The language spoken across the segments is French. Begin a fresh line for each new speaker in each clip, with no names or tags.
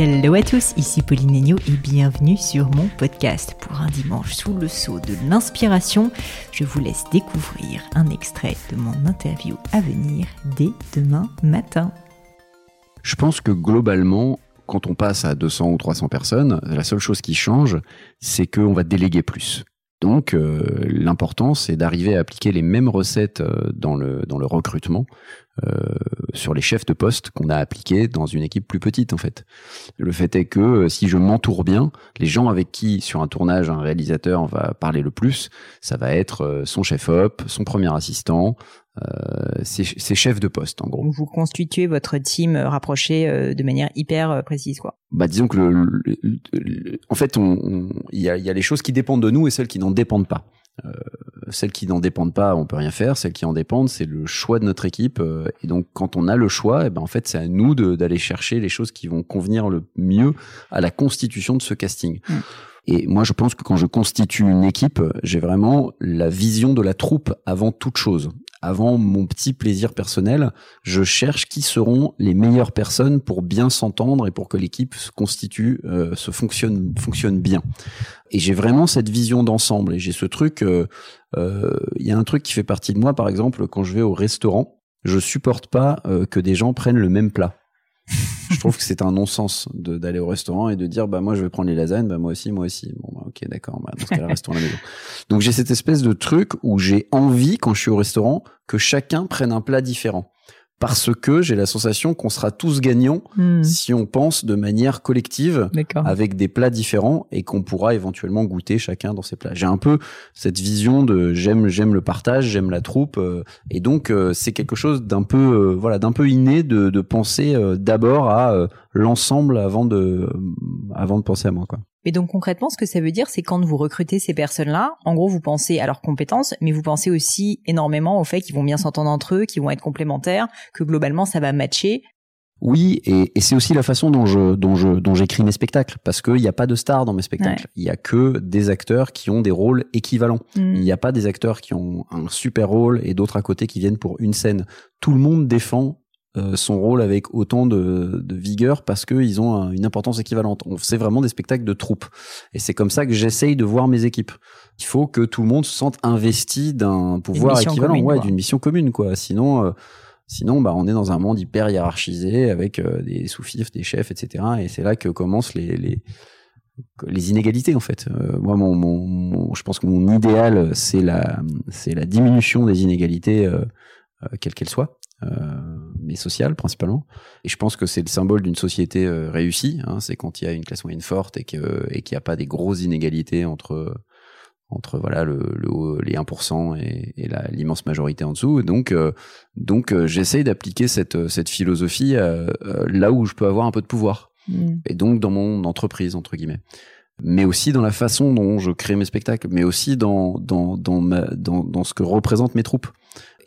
Hello à tous, ici Pauline Agneau et bienvenue sur mon podcast. Pour un dimanche sous le sceau de l'inspiration, je vous laisse découvrir un extrait de mon interview à venir dès demain matin.
Je pense que globalement, quand on passe à 200 ou 300 personnes, la seule chose qui change, c'est qu'on va déléguer plus. Donc, euh, l'important, c'est d'arriver à appliquer les mêmes recettes euh, dans, le, dans le recrutement euh, sur les chefs de poste qu'on a appliqués dans une équipe plus petite, en fait. Le fait est que si je m'entoure bien, les gens avec qui, sur un tournage, un réalisateur va parler le plus, ça va être son chef-op, son premier assistant, euh, c'est chef de poste en gros.
Vous constituez votre team euh, rapproché euh, de manière hyper précise quoi.
Bah disons que le, en fait on il y a, y a les choses qui dépendent de nous et celles qui n'en dépendent pas. Euh, celles qui n'en dépendent pas, on peut rien faire. Celles qui en dépendent, c'est le choix de notre équipe. et donc, quand on a le choix, et eh ben en fait, c'est à nous d'aller chercher les choses qui vont convenir le mieux à la constitution de ce casting. Mm. Et moi, je pense que quand je constitue une équipe, j'ai vraiment la vision de la troupe avant toute chose avant mon petit plaisir personnel, je cherche qui seront les meilleures personnes pour bien s'entendre et pour que l'équipe se constitue, euh, se fonctionne, fonctionne bien. Et j'ai vraiment cette vision d'ensemble. Et j'ai ce truc. Euh, euh, il y a un truc qui fait partie de moi, par exemple, quand je vais au restaurant, je supporte pas que des gens prennent le même plat je trouve que c'est un non-sens d'aller au restaurant et de dire bah moi je vais prendre les lasagnes, bah moi aussi, moi aussi. Bon bah, ok d'accord, bah, dans ce cas-là restons à la maison. Donc j'ai cette espèce de truc où j'ai envie quand je suis au restaurant que chacun prenne un plat différent parce que j'ai la sensation qu'on sera tous gagnants hmm. si on pense de manière collective avec des plats différents et qu'on pourra éventuellement goûter chacun dans ses plats. J'ai un peu cette vision de j'aime j'aime le partage, j'aime la troupe euh, et donc euh, c'est quelque chose d'un peu euh, voilà d'un peu inné de, de penser d'abord à l'ensemble avant de avant de penser à moi quoi.
Et donc concrètement, ce que ça veut dire, c'est quand vous recrutez ces personnes-là, en gros, vous pensez à leurs compétences, mais vous pensez aussi énormément au fait qu'ils vont bien s'entendre entre eux, qu'ils vont être complémentaires, que globalement ça va matcher.
Oui, et, c'est aussi la façon dont je dont je dont j'écris mes spectacles, parce qu'il n'y a pas de stars dans mes spectacles. Il y a que des acteurs qui ont des rôles équivalents. Hmm. Il n'y a pas des acteurs qui ont un super rôle et d'autres à côté qui viennent pour une scène. Tout le monde défend son rôle avec autant de, de vigueur parce qu'ils ont une importance équivalente. On C'est vraiment des spectacles de troupe. Et c'est comme ça que j'essaye de voir mes équipes. Il faut que tout le monde se sente investi d'un pouvoir équivalent, ouais, d'une mission commune, quoi. Sinon, euh, sinon, bah, on est dans un monde hyper hiérarchisé avec euh, des sous-fifs, des chefs, etc. Et c'est là que commencent les, les les inégalités en fait. moi, mon, mon, je pense que mon idéal, c'est la, c'est la diminution des inégalités, euh, quelles qu'elles soient. Euh, mais sociale principalement. Et je pense que c'est le symbole d'une société euh, réussie. Hein, c'est quand il y a une classe moyenne forte et que et qu'il n'y a pas des grosses inégalités entre entre voilà le, le les 1% et, et l'immense majorité en dessous. donc euh, donc j'essaye d'appliquer cette cette philosophie là où je peux avoir un peu de pouvoir. Mmh. Et donc dans mon entreprise entre guillemets mais aussi dans la façon dont je crée mes spectacles, mais aussi dans dans dans ma, dans, dans ce que représentent mes troupes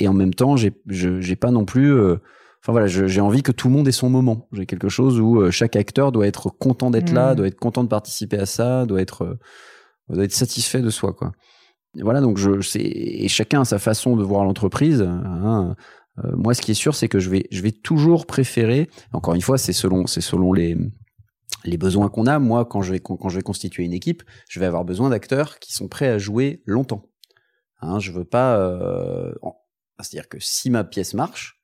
et en même temps, j'ai j'ai pas non plus euh, Enfin voilà, j'ai envie que tout le monde ait son moment. J'ai quelque chose où euh, chaque acteur doit être content d'être là, mmh. doit être content de participer à ça, doit être euh, doit être satisfait de soi quoi. Et voilà donc je c'est et chacun a sa façon de voir l'entreprise. Hein. moi, ce qui est sûr, c'est que je vais je vais toujours préférer. Encore une fois, c'est selon c'est selon les les besoins qu'on a. Moi, quand je vais quand je vais constituer une équipe, je vais avoir besoin d'acteurs qui sont prêts à jouer longtemps. Hein, je veux pas. Euh, C'est-à-dire que si ma pièce marche,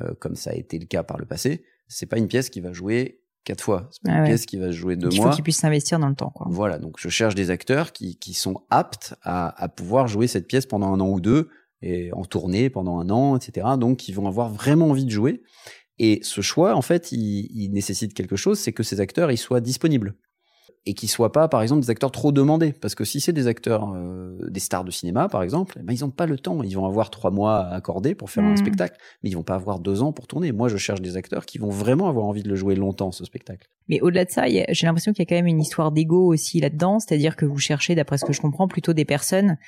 euh, comme ça a été le cas par le passé, c'est pas une pièce qui va jouer quatre fois. C'est pas
Ah
une
ouais.
pièce qui va se jouer deux
Il
mois.
faut qu'ils puissent s'investir dans le temps. Quoi.
Voilà, donc je cherche des acteurs qui, qui sont aptes à, à pouvoir jouer cette pièce pendant un an ou deux, et en tournée pendant un an, etc. Donc, qui vont avoir vraiment envie de jouer. Et ce choix, en fait, il, il nécessite quelque chose, c'est que ces acteurs, ils soient disponibles. Et qu'ils soient pas, par exemple, des acteurs trop demandés. Parce que si c'est des acteurs, euh, des stars de cinéma, par exemple, eh ben, ils n'ont pas le temps. Ils vont avoir trois mois à accorder pour faire un
Mhm.
spectacle, mais ils vont pas avoir deux ans pour tourner. Moi, je cherche des acteurs qui vont vraiment avoir envie de le jouer longtemps, ce spectacle.
Mais au-delà de ça, j'ai l'impression qu'il y a quand même une histoire d'ego aussi là-dedans, c'est-à-dire que vous cherchez, d'après ce que je comprends, plutôt des personnes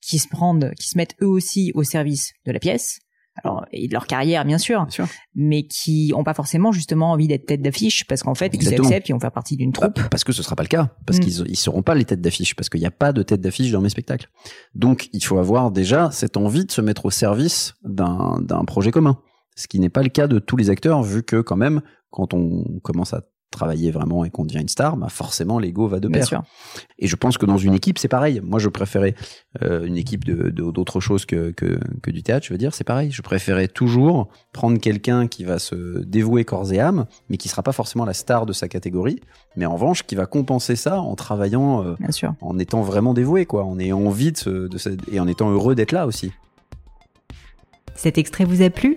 qui se prennent, qui se mettent eux aussi au service de la pièce, alors et de leur carrière bien sûr,
Bien sûr.
mais qui ont pas forcément justement envie d'être tête d'affiche parce qu'en fait ils acceptent, ils vont faire partie d'une
Bah,
troupe.
parce que ce sera pas le cas, parce
Mm.
qu'ils ils seront pas les têtes d'affiche, parce qu'il n'y a pas de tête d'affiche dans mes spectacles. Donc il faut avoir déjà cette envie de se mettre au service d'un projet commun, ce qui n'est pas le cas de tous les acteurs, vu que quand même quand on commence à travailler vraiment et qu'on devient une star, bah forcément l'ego va de
Bien
pair.
sûr.
Et je pense que dans une équipe c'est pareil. Moi je préférais euh, une équipe de de- d'autres choses que, que que du théâtre, je veux dire, c'est pareil. Je préférais toujours prendre quelqu'un qui va se dévouer corps et âme, mais qui sera pas forcément la star de sa catégorie, mais en revanche qui va compenser ça en travaillant, euh,
Bien sûr.
en étant vraiment dévoué, quoi, en ayant envie de, et en étant heureux d'être là aussi.
Cet extrait vous a plu?